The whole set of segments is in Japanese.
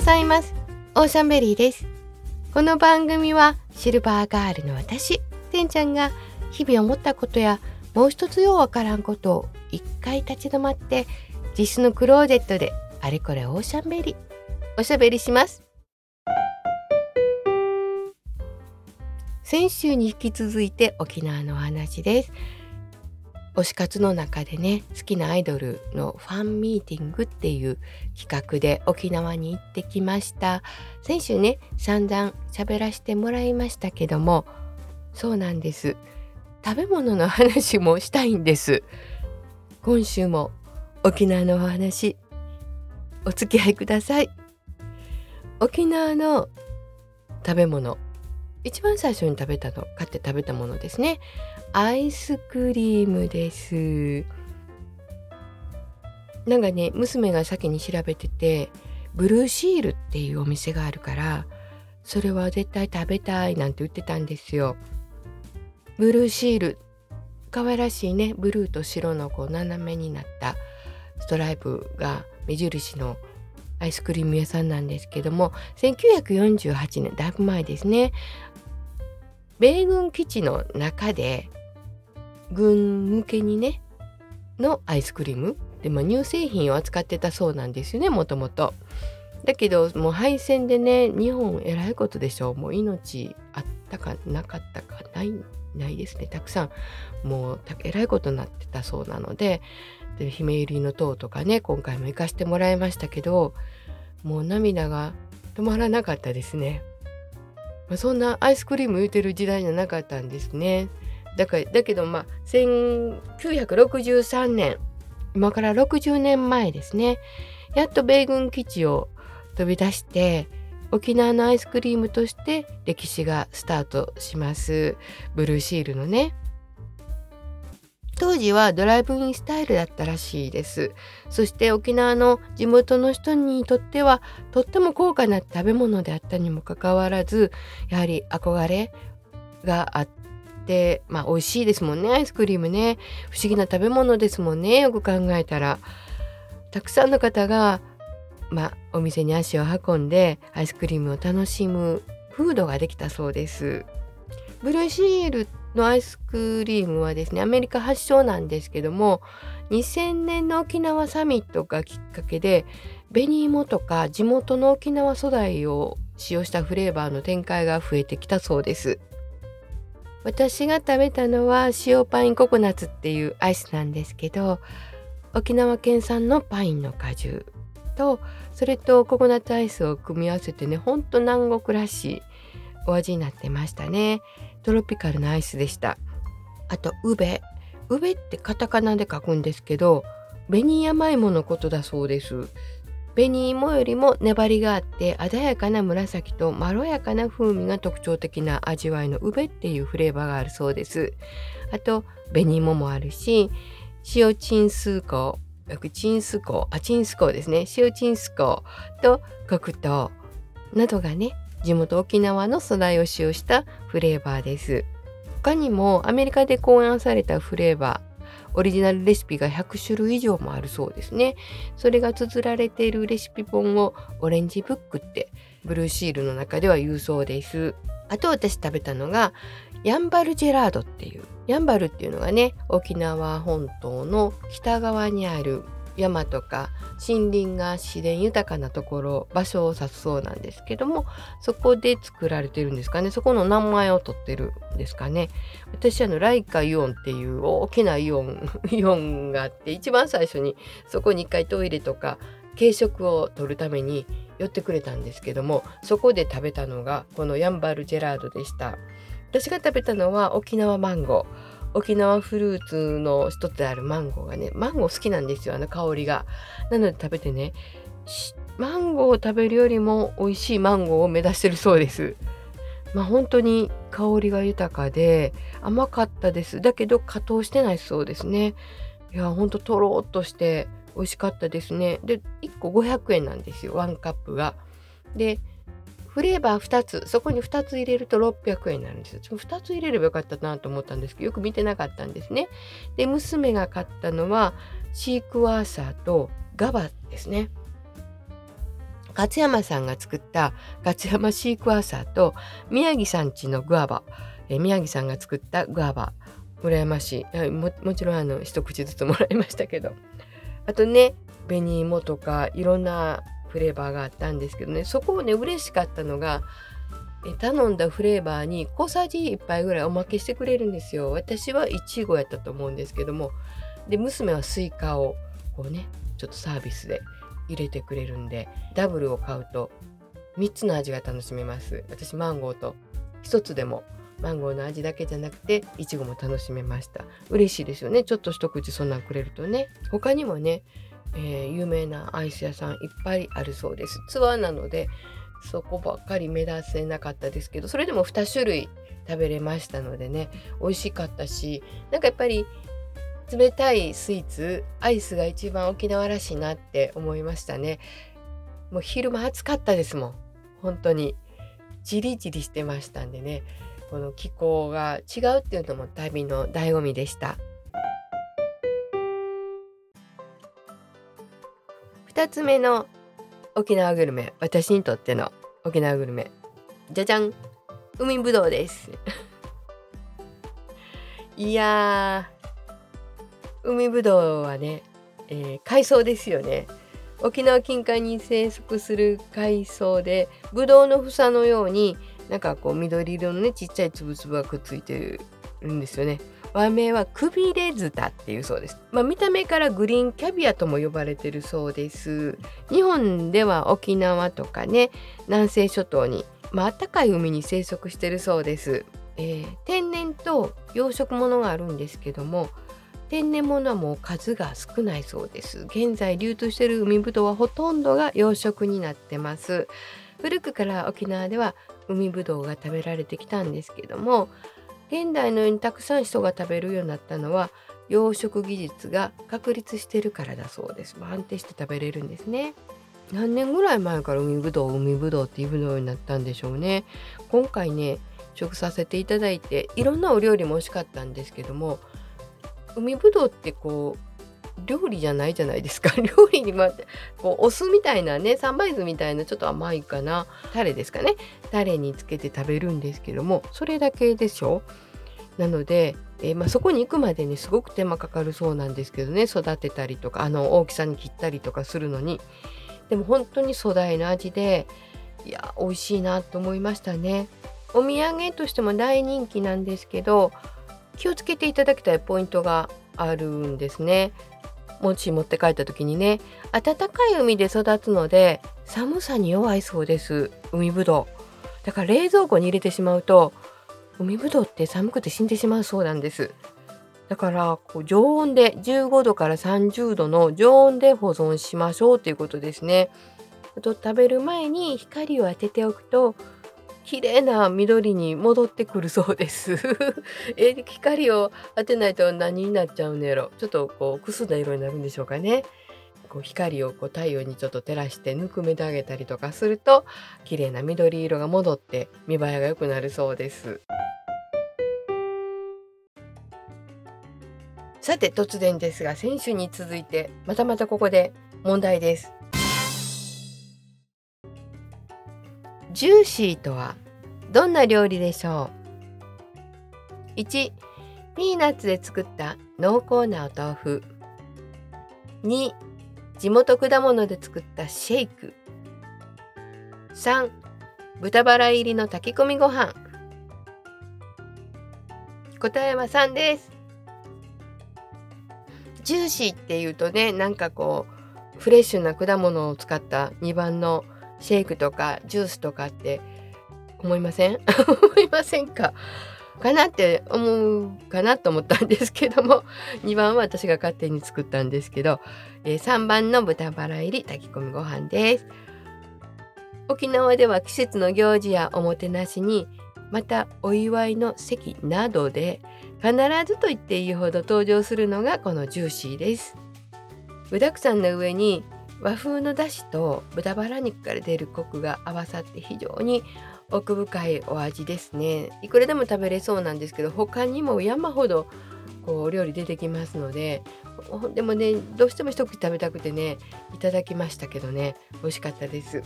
ございます。オーシャンベリーです。この番組はシルバーガールの私てんちゃんが日々思ったことやもう一つようわからんことを一回立ち止まって自室のクローゼットであれこれオーシャンベリーおしゃべりします。先週に引き続いて沖縄のお話です。推し活の中でね好きなアイドルのファンミーティングっていう企画で沖縄に行ってきました。先週ね散々喋らせてもらいましたけどもそうなんです。食べ物の話もしたいんです。今週も沖縄のお話お付き合いください。沖縄の食べ物。一番最初に食べたの買って食べたものですね。アイスクリームです。なんかね娘が先に調べててブルーシールっていうお店があるからそれは絶対食べたいなんて言ってたんですよ。ブルーシール可愛らしいねブルーと白のこう斜めになったストライプが目印のアイスクリーム屋さんなんですけども1948年だいぶ前ですね。米軍基地の中で軍向けにねのアイスクリームで、まあ、乳製品を扱ってたそうなんですよねもともと。だけどもう敗戦でね日本えらいことでしょうもう命あったかなかったかないないですねたくさんもうえらいことになってたそうなのでで姫入りの塔とかね今回も行かしてもらいましたけどもう涙が止まらなかったですね。まあ、そんなアイスクリーム言うてる時代じゃなかったんですね。だからだけどまあ1963年今から60年前ですね。やっと米軍基地を飛び出して沖縄のアイスクリームとして歴史がスタートします。ブルーシールのね。当時はドライブインスタイルだったらしいです。そして沖縄の地元の人にとってはとっても高価な食べ物であったにもかかわらずやはり憧れがあってまあ美味しいですもんねアイスクリームね。不思議な食べ物ですもんねよく考えたら。たくさんの方がまあお店に足を運んでアイスクリームを楽しむ風土ができたそうです。ブルーシールのアイスクリームはですねアメリカ発祥なんですけども2000年の沖縄サミットがきっかけで紅芋とか地元の沖縄素材を使用したフレーバーの展開が増えてきたそうです。私が食べたのは塩パインココナッツっていうアイスなんですけど沖縄県産のパインの果汁とそれとココナッツアイスを組み合わせてねほんと南国らしいお味になってましたね。トロピカルなアイスでした。あとウベウベってカタカナで書くんですけど紅山芋のことだそうです。紅芋よりも粘りがあって鮮やかな紫とまろやかな風味が特徴的な味わいのウベっていうフレーバーがあるそうです。あと紅芋もあるし塩チンスーコーチンスコーあチンスコーですね。塩チンスコーと黒糖などがね地元沖縄の素材を使用したフレーバーです。他にもアメリカで考案されたフレーバーオリジナルレシピが100種類以上もあるそうですね。それが綴られているレシピ本をオレンジブックってブルーシールの中では言うそうです。あと私食べたのがヤンバルジェラードっていうヤンバルっていうのがね沖縄本島の北側にある山とか森林が自然豊かなところ場所を指すそうなんですけどもそこで作られてるんですかね。そこの名前を取ってるんですかね。私あのライカイオンっていう大きなイオンイオンがあって一番最初にそこに一回トイレとか軽食を取るために寄ってくれたんですけどもそこで食べたのがこのヤンバルジェラードでした。私が食べたのは沖縄マンゴー。沖縄フルーツの一つであるマンゴーがねマンゴー好きなんですよあの香りが。なので食べてねマンゴーを食べるよりも美味しいマンゴーを目指してるそうです。まあ本当に香りが豊かで甘かったです。だけど加糖してないそうですね。いやほんととろっとして美味しかったですね。で1個500円なんですよ1カップが。でフレーバー2つそこに2つ入れると600円になるんですよ。2つ入れればよかったなと思ったんですけどよく見てなかったんですね。で娘が買ったのはシークワーサーとガバですね。勝山さんが作った勝山シークワーサーと宮城さんちのグアバ、え宮城さんが作ったグアバ羨ましいももちろんあの一口ずつもらいましたけどあとね紅芋とかいろんなフレーバーがあったんですけどね。そこをね嬉しかったのが頼んだフレーバーに小さじ1杯ぐらいおまけしてくれるんですよ。私はいちごやったと思うんですけども。で娘はスイカをこうねちょっとサービスで入れてくれるんでダブルを買うと3つの味が楽しめます。私マンゴーと1つでもマンゴーの味だけじゃなくていちごも楽しめました。嬉しいですよね。ちょっと一口そんなんくれるとね。他にもね、えー、有名なアイス屋さんいっぱいあるそうです。ツアーなのでそこばっかり目立せなかったですけどそれでも2種類食べれましたのでね美味しかったしなんかやっぱり冷たいスイーツアイスが一番沖縄らしいなって思いましたね。もう昼間暑かったですもん。本当に。じりじりしてましたんでね。この気候が違うっていうのも旅の醍醐味でした。2つ目の沖縄グルメ私にとっての沖縄グルメ。じゃじゃん。海ぶどうです。いや海ぶどうはね、えー、海藻ですよね。沖縄近海に生息する海藻でぶどうの房のようになんかこう緑色のねちっちゃいつぶつぶがくっついてるんですよね。和名はくびれズタっていうそうです。まあ、見た目からグリーンキャビアとも呼ばれてるそうです。日本では沖縄とかね南西諸島に、まあ暖かい海に生息してるそうです。えー、天然と養殖物があるんですけども天然物はもう数が少ないそうです。現在流通している海ぶどうはほとんどが養殖になってます。古くから沖縄では海ぶどうが食べられてきたんですけども現代のようにたくさん人が食べるようになったのは養殖技術が確立してるからだそうです。安定して食べれるんですね。何年ぐらい前から海ぶどう海ぶどうっていうようになったんでしょうね。今回ね食させていただいていろんなお料理も美味しかったんですけども海ぶどうってこう料理じゃないじゃないですか。料理にまこうお酢みたいなね三杯酢みたいなちょっと甘いかな。タレですかね。タレにつけて食べるんですけどもそれだけでしょ。なので、えー、まあ、そこに行くまでにすごく手間かかるそうなんですけどね。育てたりとかあの大きさに切ったりとかするのに。でも本当に粗大な味でいや美味しいなと思いましたね。お土産としても大人気なんですけど気をつけていただきたいポイントがあるんですね。もし持って帰った時にね暖かい海で育つので寒さに弱いそうです。海ぶどう。だから冷蔵庫に入れてしまうと海ぶどうって寒くて死んでしまうそうなんです。だからこう常温で15度から30度の常温で保存しましょうということですね。あと食べる前に光を当てておくと綺麗な緑に戻ってくるそうです。え光を当てないと何になっちゃうんやろちょっとこうくすんだ色になるんでしょうかね。こう光をこう太陽にちょっと照らしてぬくめてあげたりとかすると綺麗な緑色が戻って見栄えが良くなるそうです。さて突然ですが先週に続いてまたまたここで問題です。ジューシーとはどんな料理でしょう？1ピーナッツで作った濃厚なお豆腐。2地元果物で作ったシェイク。3豚バラ入りの炊き込みご飯。答えは3です。ジューシーっていうとねなんかこうフレッシュな果物を使った2番のシェイクとかジュースとかって思いません？思いませんか？かなって思うかなと思ったんですけども 2番は私が勝手に作ったんですけど、え、3番の豚バラ入り炊き込みご飯です。沖縄では季節の行事やおもてなしにまたお祝いの席などで必ずと言っていいほど登場するのがこのジューシーです。具沢山の上に和風のだしと豚バラ肉から出るコクが合わさって非常に奥深いお味ですね。いくらでも食べれそうなんですけど他にも山ほどこうお料理出てきますのででもねどうしても一口食べたくてねいただきましたけどね美味しかったです。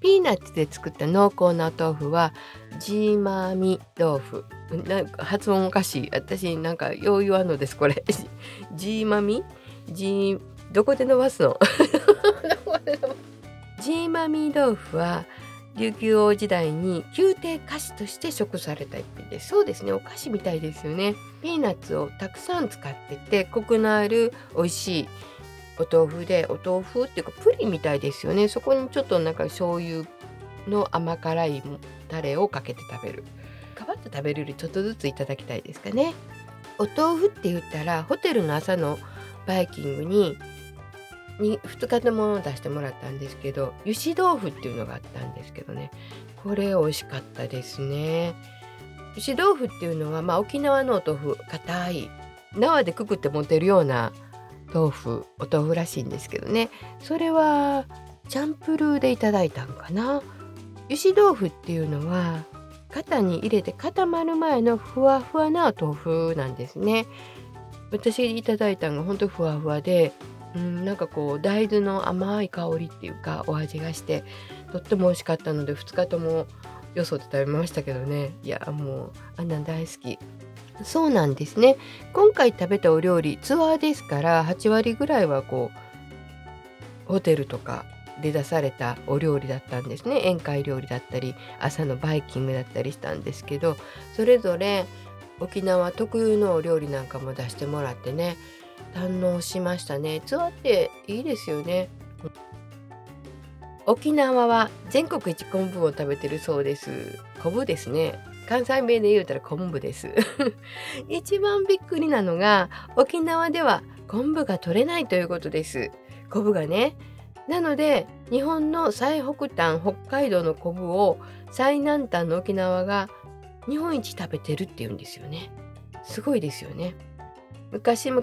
ピーナッツで作った濃厚な豆腐はジーマーミ豆腐。なんか発音おかしい。私なんかよう言わんのですこれ。ジーマミ？ジーどこで伸ばすの？ジーマミー豆腐は琉球王時代に宮廷菓子として食された一品です。そうですね。お菓子みたいですよね。ピーナッツをたくさん使っててコクのある美味しいお豆腐でお豆腐っていうかプリンみたいですよね。そこにちょっとなんか醤油の甘辛いタレをかけて食べる。カバッと食べるよりちょっとずついただきたいですかね。お豆腐って言ったらホテルの朝のバイキングにに2日のものを出してもらったんですけど油脂豆腐っていうのがあったんですけどね。これ美味しかったですね。油脂豆腐っていうのは、まあ、沖縄のお豆腐硬い縄でくくって持てるような豆腐お豆腐らしいんですけどね。それはチャンプルーでいただいたんかな。油脂豆腐っていうのは型に入れて固まる前のふわふわな豆腐なんですね。私いただいたのがほんとふわふわでうん、なんかこう大豆の甘い香りっていうかお味がしてとっても美味しかったので2日ともよそで食べましたけどね。いやもうあんな大好き。そうなんですね。今回食べたお料理ツアーですから8割ぐらいはこうホテルとかで出されたお料理だったんですね。宴会料理だったり朝のバイキングだったりしたんですけどそれぞれ沖縄特有のお料理なんかも出してもらってね堪能しましたね。ツアーっていいですよね。沖縄は全国一昆布を食べてるそうです。昆布ですね。関西弁で言うたら昆布です。一番びっくりなのが沖縄では昆布が取れないということです。昆布がね。なので日本の最北端北海道の昆布を最南端の沖縄が日本一食べてるっていうんですよね。すごいですよね。昔々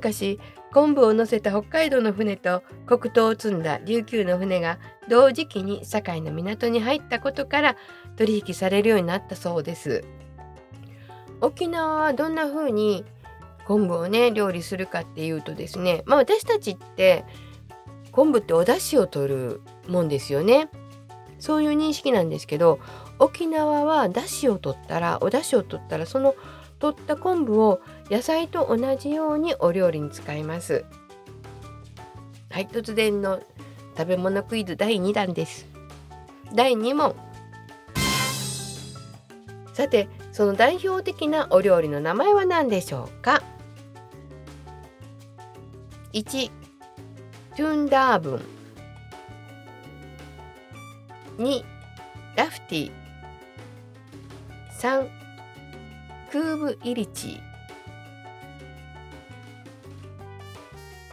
昆布を乗せた北海道の船と黒糖を積んだ琉球の船が同時期に堺の港に入ったことから取引されるようになったそうです。沖縄はどんな風に昆布をね料理するかっていうとですねまあ私たちって昆布ってお出汁を取るもんですよね。そういう認識なんですけど沖縄は出汁を取ったらお出汁を取ったらその取った昆布を野菜と同じようにお料理に使います。はい突然の食べ物クイズ第2弾です。第2問。さてその代表的なお料理の名前は何でしょうか？1トゥンダーブン。2ラフティ。3クーブイリチ。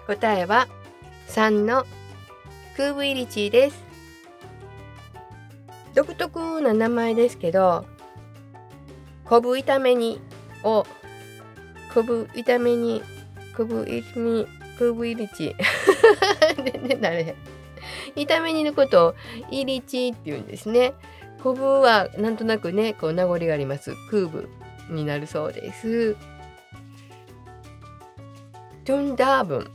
答えは3のクーブイリチです。独特な名前ですけど昆布炒め煮を昆布炒め煮昆布炒めクーブイリチ全然誰炒め煮のことをイリチって言うんですね。昆布はなんとなくねこう名残があります。クーブになるそうです。トゥンダーブン。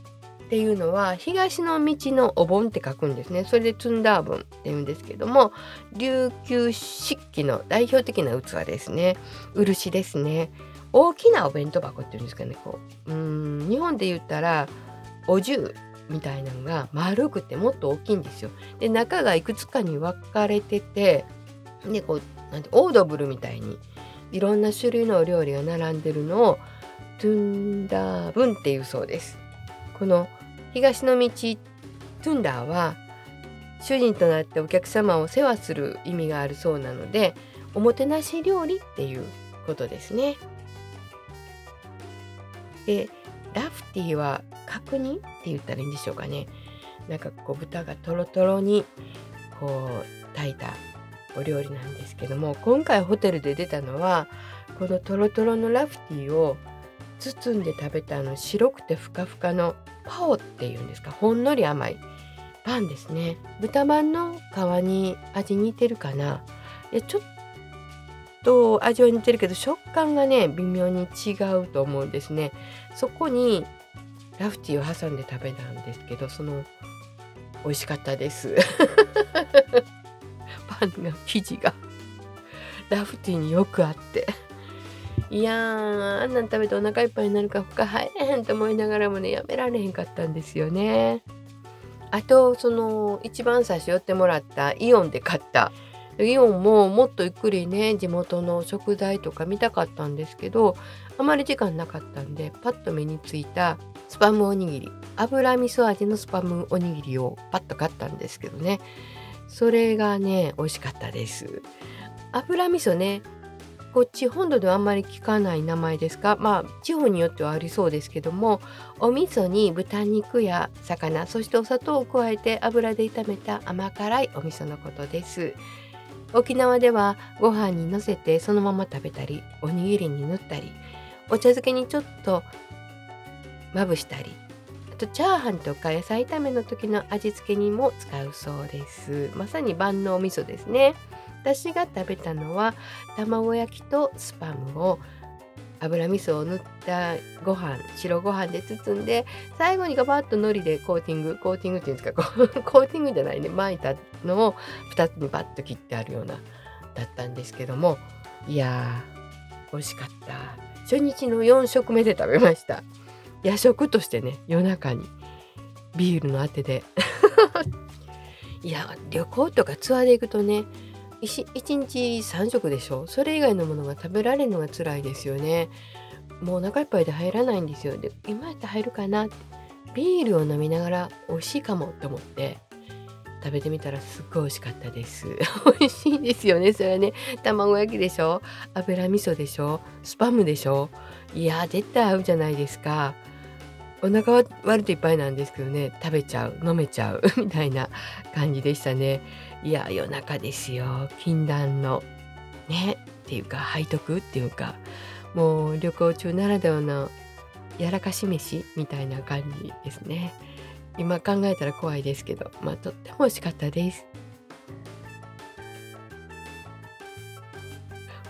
っていうのは東の道のお盆って書くんですね。それでトゥンダーブンって言うんですけども琉球漆器の代表的な器ですね。漆ですね。大きなお弁当箱っていうんですかね。こううん日本で言ったらお重みたいなのが丸くてもっと大きいんですよ。で中がいくつかに分かれててでこうなんてオードブルみたいにいろんな種類のお料理が並んでるのをトゥンダーブンっていうそうですこの東の道トゥンダーは主人となってお客様を世話する意味があるそうなのでおもてなし料理っていうことですね。でラフティーは角煮って言ったらいいんでしょうかね。なんかこう豚がとろとろにこう炊いたお料理なんですけども今回ホテルで出たのはこのとろとろのラフティーを包んで食べたあの白くてふかふかのパオっていうんですかほんのり甘いパンですね豚まんの皮に味似てるかなでちょっと味は似てるけど食感がね微妙に違うと思うんですねそこにラフティーを挟んで食べたんですけどその美味しかったですパンが生地がラフティーによくあっていやーあんなん食べてお腹いっぱいになるか他入れへんと思いながらもねやめられへんかったんですよね。あとその一番最初寄ってもらったイオンで買った。イオンももっとゆっくりね地元の食材とか見たかったんですけどあまり時間なかったんでパッと目についたスパムおにぎり。油味噌味のスパムおにぎりをパッと買ったんですけどね。それがね美味しかったです。油味噌ねこっち本土ではあんまり聞かない名前ですか？まあ地方によってはありそうですけどもお味噌に豚肉や魚そしてお砂糖を加えて油で炒めた甘辛いお味噌のことです。沖縄ではご飯にのせてそのまま食べたりおにぎりに塗ったりお茶漬けにちょっとまぶしたりあとチャーハンとか野菜炒めの時の味付けにも使うそうです。まさに万能味噌ですね。私が食べたのは卵焼きとスパムを油味噌を塗ったご飯白ご飯で包んで最後にガバッと海苔でコーティングコーティングっていうんですか コーティングじゃないね巻いたのを2つにバッと切ってあるようなだったんですけどもいやー美味しかった。初日の4食目で食べました。夜食としてね夜中にビールのあてで。いや旅行とかツアーで行くとね1日3食でしょ？それ以外のものが食べられるのが辛いですよね。もうお腹いっぱいで入らないんですよ。で今やったら入るかなって。ビールを飲みながら美味しいかもと思って食べてみたらすっごい美味しかったです。美味しいですよねそれはね。卵焼きでしょ？油味噌でしょ？スパムでしょ？いや絶対合うじゃないですか。お腹は割といっぱいなんですけどね。食べちゃう。飲めちゃう。みたいな感じでしたね。いや夜中ですよ。禁断の。ね。っていうか背徳っていうか。もう旅行中ならではのやらかし飯みたいな感じですね。今考えたら怖いですけど。まあとっても美味しかったです。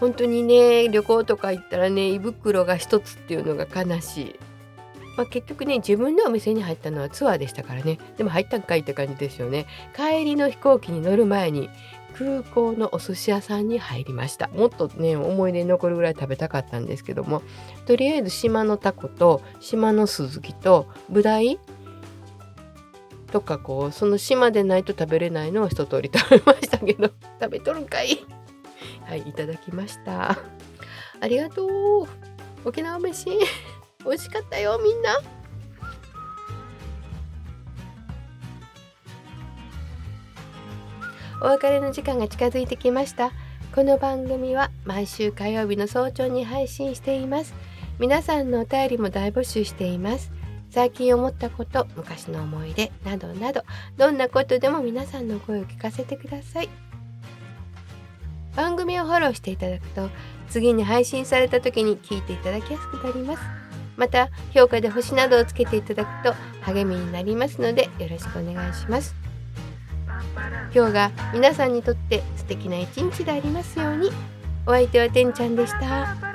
本当にね旅行とか行ったらね胃袋が一つっていうのが悲しい。まあ、結局ね自分でお店に入ったのはツアーでしたからね。でも入ったんかいって感じですよね。帰りの飛行機に乗る前に空港のお寿司屋さんに入りました。もっとね思い出に残るぐらい食べたかったんですけども。とりあえず島のタコと島のスズキとブダイとかこうその島でないと食べれないのを一通り食べましたけど。食べとるんかい。はいいただきました。ありがとう。沖縄飯。美味しかったよみんな。お別れの時間が近づいてきました。この番組は毎週火曜日の早朝に配信しています。皆さんのお便りも大募集しています。最近思ったこと昔の思い出などなどどんなことでも皆さんの声を聞かせてください。番組をフォローしていただくと次に配信された時に聞いていただきやすくなります。また評価で星などをつけていただくと励みになりますのでよろしくお願いします今日が皆さんにとって素敵な一日でありますようにお相手はてんちゃんでした。